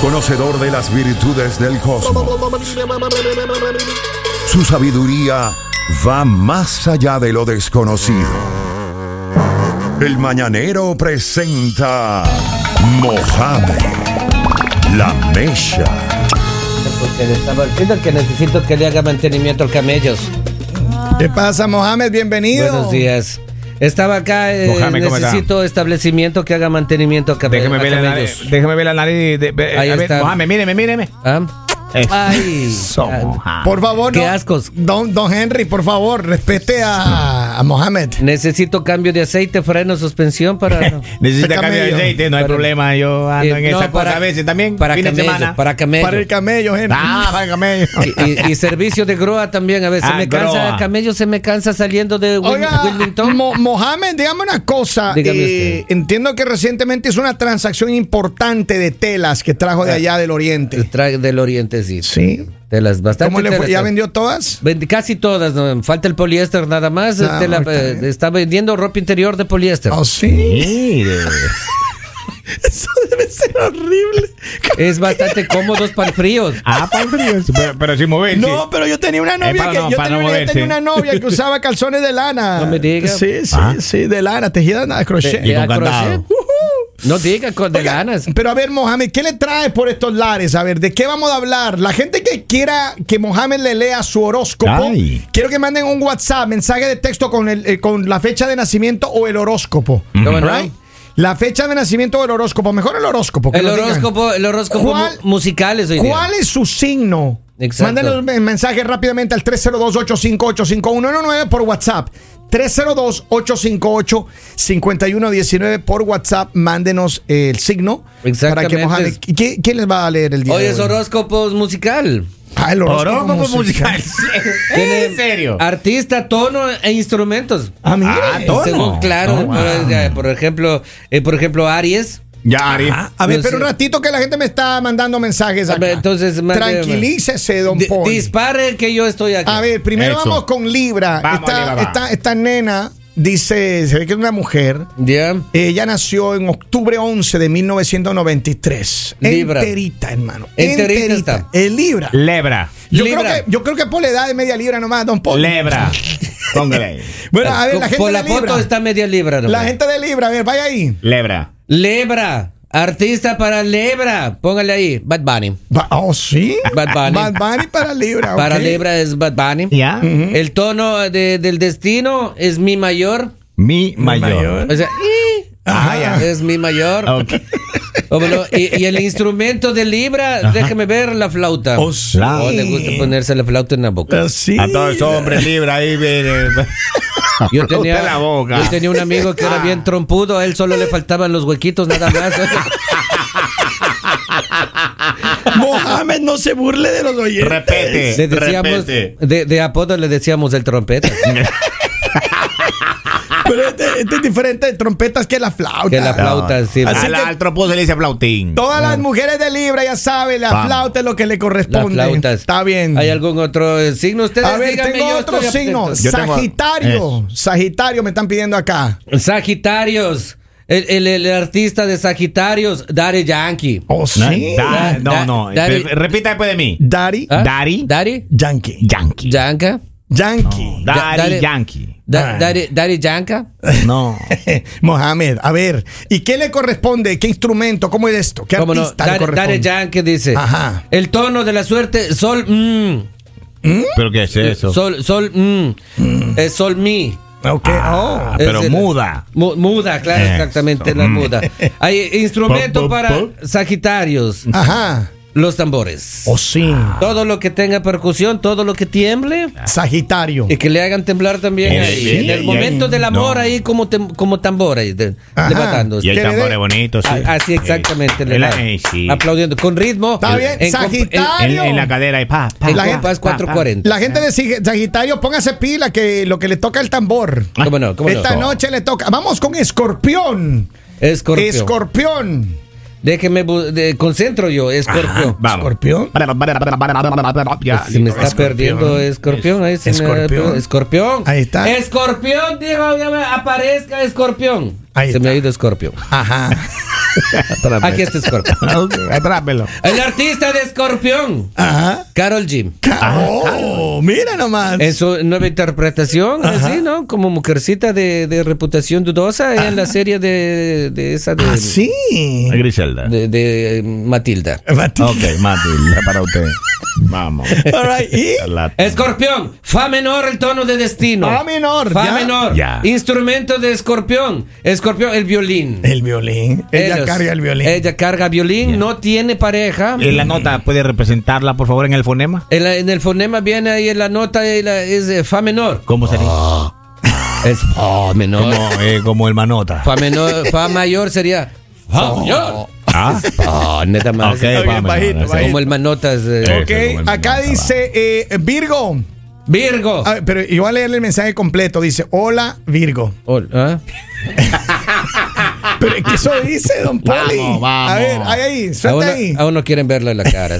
conocedor de las virtudes del cosmos. Su sabiduría va más allá de lo desconocido. El mañanero presenta Mohamed, la Mecha. Porque que necesito que le haga mantenimiento al camellos. ¿Qué pasa, Mohamed? Bienvenido. Buenos días. Estaba acá, eh, necesito establecimiento que haga mantenimiento a, came- Déjeme a ver la camellos. nariz. Déjeme ver la nariz. de- de- Ahí a ver, está. Mohamed, míreme, míreme. ¿Ah? Ay. Por favor, Qué no- ascos. Don, don Henry, por favor, respete a, a Mohamed. necesito cambio de aceite, freno, suspensión para... Necesita cambio de aceite, no hay Para- problema. Yo ando en Eh, no, esa cosa para- a veces también. Para fin de camello, semana. para camello. Para el camello, Henry. Ah, para el camello. Y, y- y servicio de grúa también, a veces Ah, me cansa, grúa. el camello se me cansa saliendo de Oiga, Wilmington. Mo- Mohamed, dígame una cosa. Dígame Eh, usted. entiendo que recientemente hizo una transacción importante de telas que trajo de Ah. allá del oriente. Del oriente, sí. Sí. Telas, bastante ¿Cómo le fue? telas. ¿Ya vendió todas? Casi todas, no, falta el poliéster nada más. Ah, Tela- está eh, está vendiendo ropa interior de poliéster. Oh, sí. Mire. Eso debe ser horrible. Es bastante cómodo para el frío. Ah, para el frío. Pero, pero sin moverse. No, pero yo tenía una novia que no- yo tenía, no una, tenía novia que usaba calzones de lana. No me diga. Sí, sí, Ah. sí, de lana, tejida de crochet. De- Y con a crochet. No diga con de Oiga, ganas. Pero a ver, Mohamed, ¿qué le trae por estos lares? A ver, ¿de qué vamos a hablar? La gente que quiera que Mohamed le lea su horóscopo, Ay. quiero que manden un WhatsApp, mensaje de texto con, el, eh, con la fecha de nacimiento o el horóscopo. ¿Cómo no? Right? La fecha de nacimiento o el horóscopo. Mejor el horóscopo. que El horóscopo, el horóscopo ¿Cuál- mu- musicales hoy día. ¿Cuál es su signo? Exacto. Mándenos un mensaje rápidamente al 302-858-5119 por WhatsApp. 302-858-5119 por WhatsApp. Mándenos el signo. Para Exactamente. que Mohamed. ¿Y qué- ¿Quién les va a leer el día Hoy es hoy? horóscopo musical. Ah, el horóscopo, musical. ¿En serio? Artista, tono e instrumentos. Ah, mire. Ah, tono. Según, claro, Oh, wow. por, eh, por ejemplo, eh, por ejemplo, Aries. Ya, Ari. Ah, a ver, No pero sé. un ratito que la gente me está mandando mensajes A acá. ver, entonces, Tranquilícese, don Di- Paul. dispare que yo estoy aquí. A ver, primero Eso. vamos con Libra. Vamos, esta, Libra, va. esta, esta nena dice, se ve que es una mujer. Ya. Ella nació en octubre 11 de 1993. Libra. Enterita, hermano. Enterita está. Es Libra. Lebra. Yo Libra. creo, que, yo creo que por la edad de media libra nomás, don Paul. Lebra. Póngale ahí. Bueno, a ver, la gente Por la de Libra. foto está media libra. nomás. La gente de Libra, a ver, vaya ahí. Lebra. Lebra. Artista para Lebra. Póngale ahí. Bad Bunny. Oh, sí. Bad Bunny. Bad Bunny para Libra. Para ok. Lebra es Bad Bunny. Ya. El tono de- del destino es mi mayor. Mi mayor. O sea. Ah, ya. es mi mayor. Ok. Y, y el instrumento de Libra, déjeme ver la flauta. Oh, sí. Oh, le gusta ponerse la flauta en la boca. Ah, sí. A todos esos hombres Libra ahí. mire. Yo tenía, la boca. yo tenía un amigo que era bien trompudo, a él solo le faltaban los huequitos nada más. Mohamed no se burle de los oyentes. Repete. Le decíamos, repete. de, de apodo le decíamos el trompeta. Pero este, este es diferente de trompetas que la flauta. Que la flauta, sí. Así Al que- al tropo se le dice flautín. Todas las mujeres de Libra ya saben, la Vamos. flauta es lo que le corresponde. flautas. Está bien. ¿Hay algún otro signo? Ustedes A ver, díganme, tengo yo otro signo. Yo Sagitario. Sagitario me están pidiendo acá. Sagitarios. El, el- el artista de Sagitarios, Daddy Yankee. Oh, No, sí. da- Da- no, no. Daddy- Repita después de mí. Daddy. ¿Ah? Daddy. Daddy. Yankee. Yankee. Yanka. Yankee. Daddy Daddy- Yankee. Da- Ah. Daddy, Daddy Yanka. No. Mohamed, a ver, ¿y qué le corresponde? ¿Qué instrumento? ¿Cómo es esto? ¿Qué ¿Cómo no? artista le Daddy, corresponde? Daddy Yankee dice. Ajá. El tono de la suerte, sol, mm. ¿Pero qué es eso? Sol, sol, mm. Es sol, mi. Ok. Ah, oh. pero el- muda. Mu- Muda, claro, Eso. exactamente, la muda. Hay instrumento Pop, pop, para. Sagitarios, Ajá. Los tambores. Oh, sí. Todo lo que tenga percusión, todo lo que tiemble. Sagitario. Y que le hagan temblar también Eh, ahí. sí, en el momento ahí- del amor no. ahí como, tem- como tambor ahí, de- Ajá. levantando. Y le dé- tambores bonitos. sí. Ah, Así exactamente. la- eh, sí. Aplaudiendo con ritmo. Está bien, En Sagitario. En, en la cadera y pa, pa, La pa, compás pa, pa. 440. La gente de Sagitario, póngase pila que lo que le toca el tambor. ¿Cómo no? ¿Cómo no? Esta noche le toca. Vamos con Escorpión. Escorpión. Escorpión. Déjeme, de- concentro yo, escorpión. Vamos. Escorpión. Se me está Escorpión. perdiendo escorpión. Ahí se me- Escorpión. escorpión. Ahí está. Escorpión, me- aparezca escorpión. Ahí Se está. me ha ido Scorpio. Ajá. Aquí está Scorpio. Ok, Atrápelo. El artista de Escorpión, Ajá. Carol G. Oh, mira nomás. En su nueva interpretación, así, ¿no? Como mujercita de, de reputación dudosa en la serie de, de esa de, Ah, sí. Griselda. de, de Matilda. Matilda. Ok, Matilda, para usted. Vamos. All right, ¿y? Escorpión, fa menor, el tono de destino. Fa menor, Fa ya. menor. Ya. Instrumento de escorpión. Escorpión, el violín. El violín. Ella Ellos- carga el violín. Ella carga violín, no tiene pareja. ¿En la nota puede representarla, por favor, en el fonema? En, la- en el fonema viene ahí en la nota, la- es eh, fa menor. ¿Cómo sería? Es fa menor. Como, eh, como el manota. Fa menor, fa mayor sería fa mayor. Ah, Ah, neta más. ok, Ok, vamos. bajito, vamos, bajito. Como el manotas. eh. Eh. Ok, acá dice eh, Virgo. Virgo. A ver, pero yo voy a leerle el mensaje completo. Dice, hola Virgo. ¿ah? Pero que eso dice, don Poli. Vamos, vamos. A ver, ahí, ahí, Aún suelta no, ahí. aún no quieren verlo en la cara.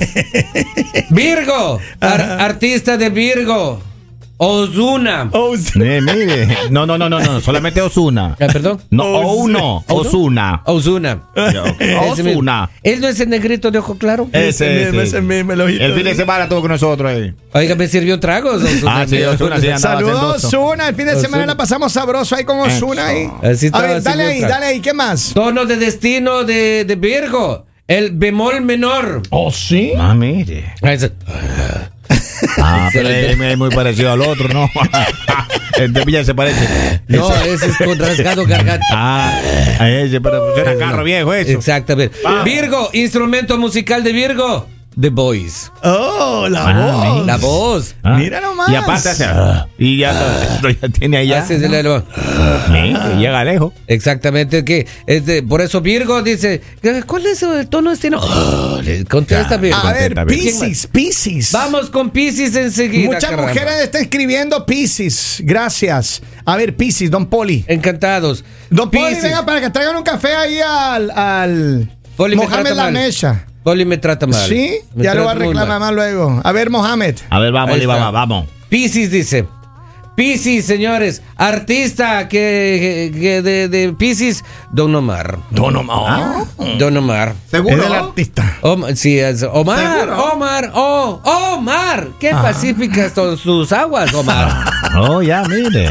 Virgo. ar- artista de Virgo. Ozuna. Sí. Eh, mire. No, no, no, no, no. Solamente Osuna. Ah, ¿Perdón? No, Ozuna. uno. Osuna. Ozuna. Mismo. Osuna. ¿Él no es el negrito de ojo claro? Ese mismo, ese mismo, el fin de semana estuvo con nosotros ahí. Oiga, me sirvió tragos. Ozuna. Ah, sí, Ozuna sí Saludos. Osuna. El fin de Ozuna. semana la pasamos sabroso ahí con Osuna ahí. Así A ver, dale ahí, dale ahí. ¿Qué más? Tono de destino de, de Virgo. El bemol menor. Oh, sí. Ah, mire. Ah, pero es, es muy parecido al otro, ¿no? El de Villa se parece. No, ese es con rasgado garganta. Ah, ese, era carro viejo eso. Exactamente. Virgo, instrumento musical de Virgo. The Voice. Oh, la Ah, voz. La voz. Ah, Mira nomás. Y aparte hace. ah, Y ya, esto ya tiene ya. Hace el- el- Sí, y llega lejos. Exactamente, que es de- por eso Virgo dice, ¿cuál es el tono de destino? Oh, le contesta Virgo. A ver, Contenta, Virgo. Pisces, Pisces. Vamos con Pisces enseguida. Muchas caramba. mujeres están escribiendo Pisces. Gracias. A ver, Pisces, don Poli. Encantados. Don Poli, venga para que traigan un café ahí al, al Poli me Mohamed La mal. Mecha. Poli me trata mal. Sí, Me ya lo va a reclamar más luego. A ver, Mohamed. A ver, vamos, está. vamos. Pisces dice. Pisces, señores. Artista que, que de, de Pisces, Don Omar. Don Omar. Don Omar. Es del artista. Omar, sí, es Omar, ¿Seguro? Omar, oh, Omar, qué Ah. pacíficas son sus aguas, Omar. Oh, ya, mire.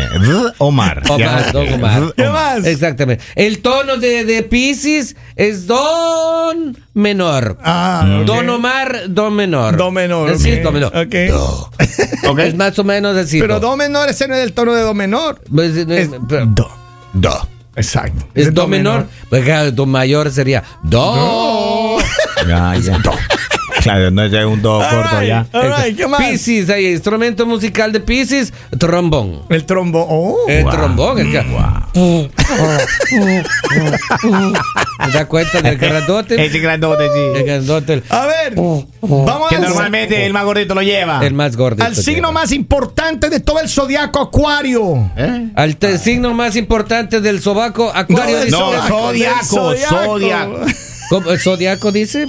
Omar. Omar, don Omar. ¿Qué más? Exactamente. El tono de, de Pisces es Don menor. Ah, ok. Don Omar, Don menor. Do menor. Sí, ok. Do menor. Ok. Ok. Es más o menos así. Pero do menor, ese no es el tono de do menor. Pues, eh, Es pero- do. Do. Exacto. Es do menor. Pues, claro, do mayor sería do. Ya, ya. Claro, no es un do corto All ya. right, all right, ¿qué más? Pisces, ahí, instrumento musical de Pisces, trombón. El trombo. Oh. El trombón, el que. ¿Te das cuenta del grandote? Ese grandote, El sí. grandote, el, A ver, vamos Que al, normalmente el más gordito lo lleva. el más gordo. al signo más importante de todo el zodiaco Acuario. ¿Eh? Al te- signo más importante del sobaco, Acuario. del dice- No, zodiaco, zodiaco, zodiaco. ¿Cómo, ¿El zodiaco dice?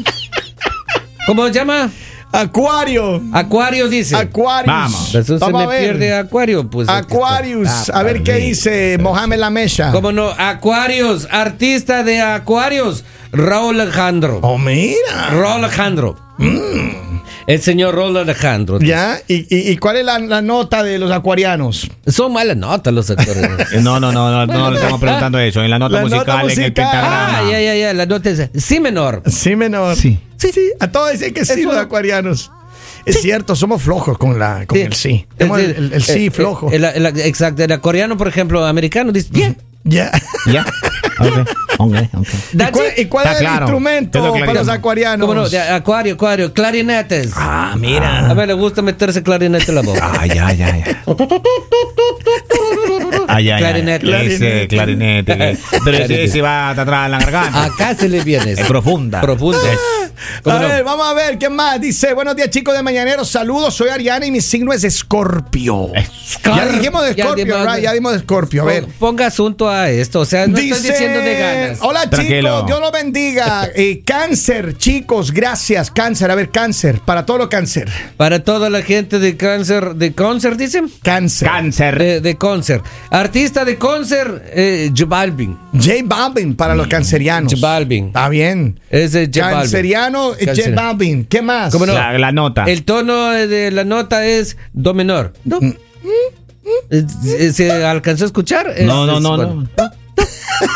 ¿Cómo se llama? Acuario. Acuario dice. Aquarius. Vamos. Eso se Vamos me a ver. pierde Acuario. Pues. Aquarius. Ah, a ver qué dice Mohamed La Mecha. ¿Cómo no? Acuarios, artista de Acuarios, Raúl Alejandro. Oh, mira. Raúl Alejandro. El señor Raúl Alejandro. ¿Ya? ¿Y, y, y cuál es la, la nota de los acuarianos? Son malas notas los actores. Eh, No, no, no, no, no le estamos preguntando eso. En la nota La nota musical, en el pentagrama. ah, ya, ya, ya. La nota es sí menor. Sí, menor. Sí. Sí, sí. A todos dicen que sí, Eso- los acuarianos. Es cierto, somos flojos con, la, con el sí. Tenemos el, el- el sí Eh, flojo. eh, el- el- exacto. El coreano, por ejemplo, americano, dice bien. ya. Ya. Ok, ok, ok. ¿Y That's cuál, y cuál es el claro. instrumento Es que le para los acuarianos? ¿Cómo no? De acuario, acuario. Clarinetes. Ah, mira. A ver, le gusta meterse clarinete en la boca. Ah, ya, ya, ya. Ah, ya, ya. Clarinete. Ese clarinete. Pero ese, ese va atrás en la garganta. Acá se le viene. Es profunda. Profunda. ¿Cómo A no? ver, vamos a ver, ¿qué más? Dice, buenos días chicos de Mañanero, saludos, soy Ariana y mi signo es Escorpio. Ya dijimos de Ya Escorpio, dimos- right? Ya dimos de Escorpio, a ver. Pon- Ponga asunto a esto. O sea, no estoy diciendo de ganas. Hola Tranquilo. chicos, Dios los bendiga. Eh, cáncer, chicos, gracias. Cáncer, a ver, cáncer, para todo lo cáncer. Para toda la gente de cáncer, de cáncer, dicen. Cáncer. Cáncer. De, de cáncer. Artista de cáncer, eh, J Balvin. J Balvin para los cancerianos. J Balvin. Está bien. Es de J Balvin. Canceriano, Balvin. ¿Qué más? ¿Cómo no? La, la nota. El tono de la nota es do menor. Do. Mm. ¿Se alcanzó a escuchar? Es- no, no, no, bueno. no.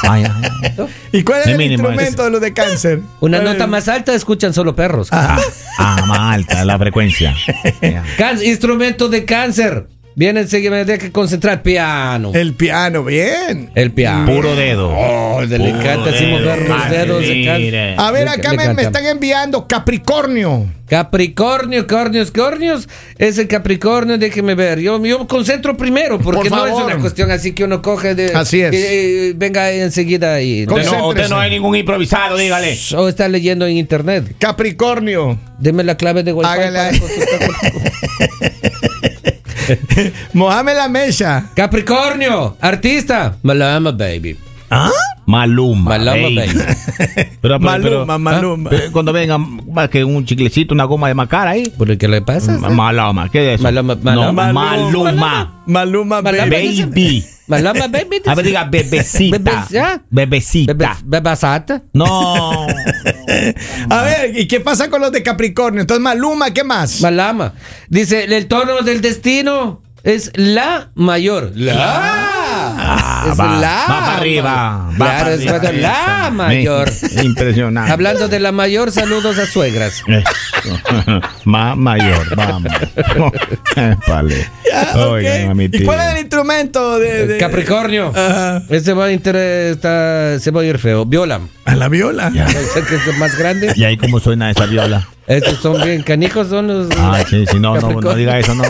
Ay, ay, ay. ¿Y cuál es El mínimo instrumento de los de cáncer? Una ¿Cuál nota es? más alta escuchan solo perros. Ah, ah, más alta la frecuencia. Can- instrumento de cáncer. Viene enseguida, me que concentrar. Piano. El piano, bien. El piano. Puro dedo. Oh, le encanta así dedo. mover los dedos mire. A ver, Le- acá le me, están enviando Capricornio. Capricornio, cornios, cornios. Ese Capricornio, déjeme ver. Yo yo me concentro primero, porque Por no es una cuestión así que uno coge de. Así es. y- y venga enseguida y. No, usted no hay ningún improvisado, dígale. O está leyendo en internet. Capricornio. Deme la clave de Wi-Fi. Hágale para. Mohamed La Mecha. Capricornio, artista. Malama, baby. ¿Ah? Maluma. Maluma, baby. Pero, pero, Maluma, pero, Maluma. ¿ah? Cuando vengan, que un chiclecito, una goma de macar ahí. ¿Por qué le pasa? Ma- Maluma, ¿qué es eso? Maluma, No, Maluma. Maluma. Maluma, Maluma. baby. Baby. Malama, baby. A ver, diga bebecita. Bebe- ¿ya? Bebecita. Bebe- Bebasata. No. A ver, ¿y qué pasa con los de Capricornio? Entonces, Maluma, ¿qué más? Malama. Dice, el tono del destino es la mayor. La. Ah, es va, la. va para arriba. va Claro, para es arriba. la mayor. Impresionante. Hablando de la mayor, saludos a suegras. Más mayor, vamos. vale. Ok. Oigan, a mi ¿Y cuál es el instrumento de, de- Capricornio. Ajá. Ese va a, inter- está- se va a ir feo. Viola. A la viola. Ya. Que es el más grande. ¿Y ahí cómo suena esa viola? Estos son bien canijos, son los. Ah, sí, sí, no, no, no diga eso, no.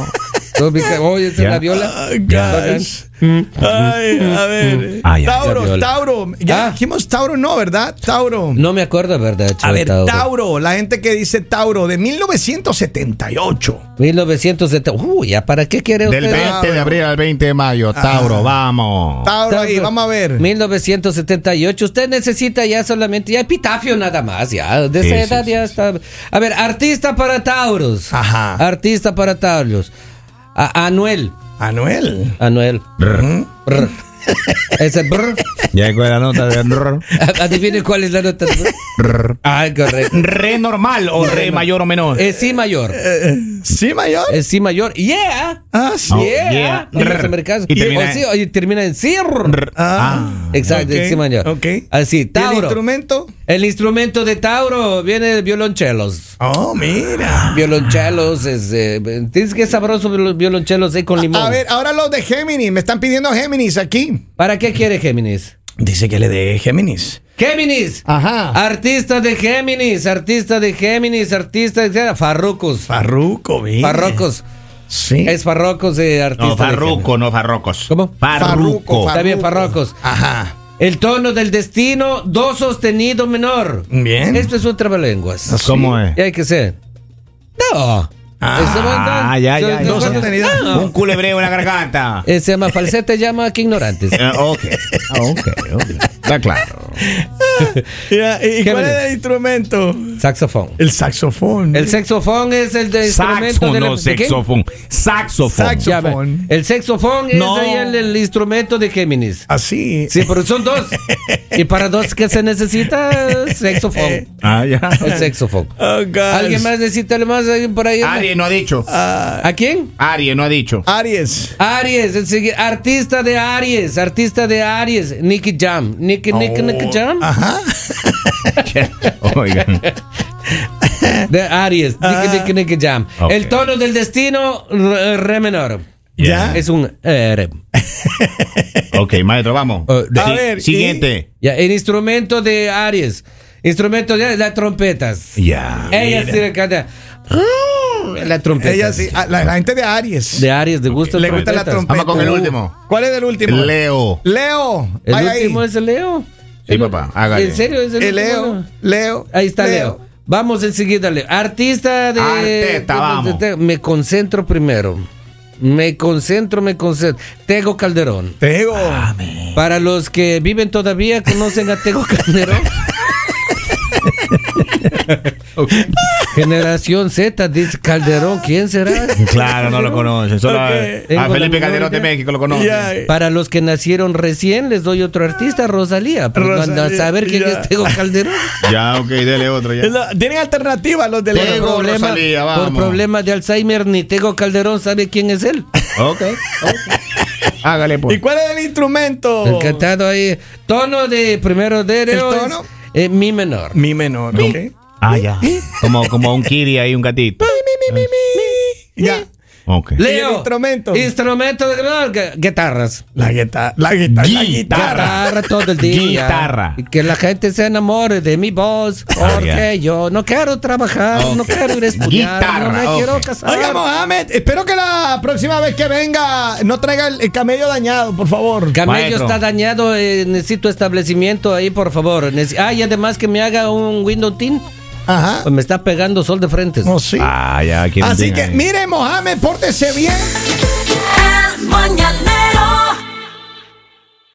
Oye, esa es Ya. la viola. Ah, gosh. Ay, a ver. Ah, ya. Tauro, viola. Tauro. Ya Ah. dijimos Tauro, no, ¿verdad? Tauro. No me acuerdo, ¿verdad? A ver, Tauro. Tauro. la gente que dice Tauro de 1978. 1970. Uy, ¿ya para qué quiere Del usted? 20 de abril al 20 de mayo, Tauro, vamos. Tauro ahí, vamos a ver. 1978. Usted necesita ya solamente, ya epitafio nada más, ya. De esa sí, edad sí, ya está. A ver, artista para Tauros. Ajá. Artista para Tauros. A- Anuel. Anuel. Anuel. Brr. Brr. Ese brr. Ya con la nota de brr. Adivine cuál es la nota. Brr. Ay, correcto. ¿Re normal o re mayor o menor? Es sí mayor. ¿Sí, mayor? Es sí mayor. Yeah. Ah, sí. Oh, yeah. yeah. En los americanos. Y termina en sí. rr. Ah, Exacto, sí, mayor. ok. Así, ¿Y el Tauro. instrumento? El instrumento de Tauro viene de violonchelos. Oh, mira. Violonchelos, es, tienes que sabroso los violonchelos eh, con limón. A ver, ahora los de Géminis. Me están pidiendo Géminis aquí. ¿Para qué quiere Géminis? Dice que le dé Géminis. Géminis. Ajá. Artista de Géminis, artista de Géminis, artista de Farrucos. Farruco, bien. Farrocos. Sí. Es Farrocos de artista No, de farruco, no farrocos. ¿Cómo? Farruco. Está bien, Farrocos. Ajá. El tono del destino, do sostenido menor. Bien. Esto es un trabalenguas. ¿Cómo es? Y hay que ser. No. Ah, ya, ya, sostenido. No. Un culebreo en la garganta. Se llama falsete, llama que ignorantes. Eh, ok. Ah, ok, ok. Está claro. Ya, ¿Y cuál es el instrumento? Saxofón. El saxofón. El saxofón es el de instrumento Saxo, de la- no ¿de qué? saxofón. Saxofón. El saxofón No. es ahí el, el instrumento de Géminis. Así. Sí, pero son dos. Y para dos que se necesita saxofón. Ah, ya. El saxofón. Oh. ¿Alguien más necesita más alguien por ahí? Aries no ha dicho. ¿A quién? Aries no ha dicho. Aries. Aries, el artista de Aries, artista de Aries, Nicky Jam. Nicky, Nicky, Nicky Jam. Ajá. Oigan. De Aries, Nicky, Nicky, Jam. Ok. El tono del destino, re, re menor. Ya. Es un eh, re. Ok, maestro, vamos. Oh, de- A Sí, ver, Siguiente. Ya, el instrumento de Aries. Instrumento de las trompetas. Ya. Ella sí le canta. La trompeta. Ella sí. ah, La, la gente de Aries. De Aries, de gusto. Le gusta la trompeta. Vamos con el último. ¿Cuál es el último? Leo. Leo. El ahí. último es el Leo. Sí, papá, hágale. ¿En serio es el El último? Leo. Leo. Ahí está Leo. Vamos enseguida. le- Artista de. Artista, de- vamos. de- me concentro primero. Me concentro, me concentro. Tego Calderón. Tego. Para los que viven todavía, conocen a Tego Calderón. Generación Z dice Calderón, ¿quién será? Claro, no lo conocen. Solo a- a, Felipe Calderón de. México lo conocen. Para los que nacieron recién, les doy otro artista, Rosalía. A Rosalía, saber quién ya. es Tego Calderón. Ya, ok, dele otro ya. La- Tienen alternativas los de Por Tego, problema, Rosalía, por vamos. problema de Alzheimer, ni Tego Calderón sabe quién es él. Ok, ok. Hágale ¿Y pues. cuál es el instrumento? El cantado ahí. Tono de primero de ¿El tono? es, eh, mi menor. Mi menor. ok. Ah, ya. Como, como un kiri ahí, un gatito. Ya. Ok. ¿Y Leo. el instrumento? Instrumento de no, guitarras. La guitarra. La guitarra. La guitarra. Guitarra todo el día. Guitarra. Y que la gente se enamore de mi voz. Ah, Porque yo no quiero trabajar, no quiero ir a estudiar, Guitarra, no me quiero casar. Oiga, Mohamed, espero que la próxima vez que venga no traiga el, el camello dañado, por favor. Camello Maestro. está dañado, eh, necesito establecimiento ahí, por favor. Ah, y además que me haga un window tint. Ajá. Pues me está pegando sol de frente. No, sí. Ah, ya. Así que, ahí. mire, Mohamed, pórtese bien. El mañanero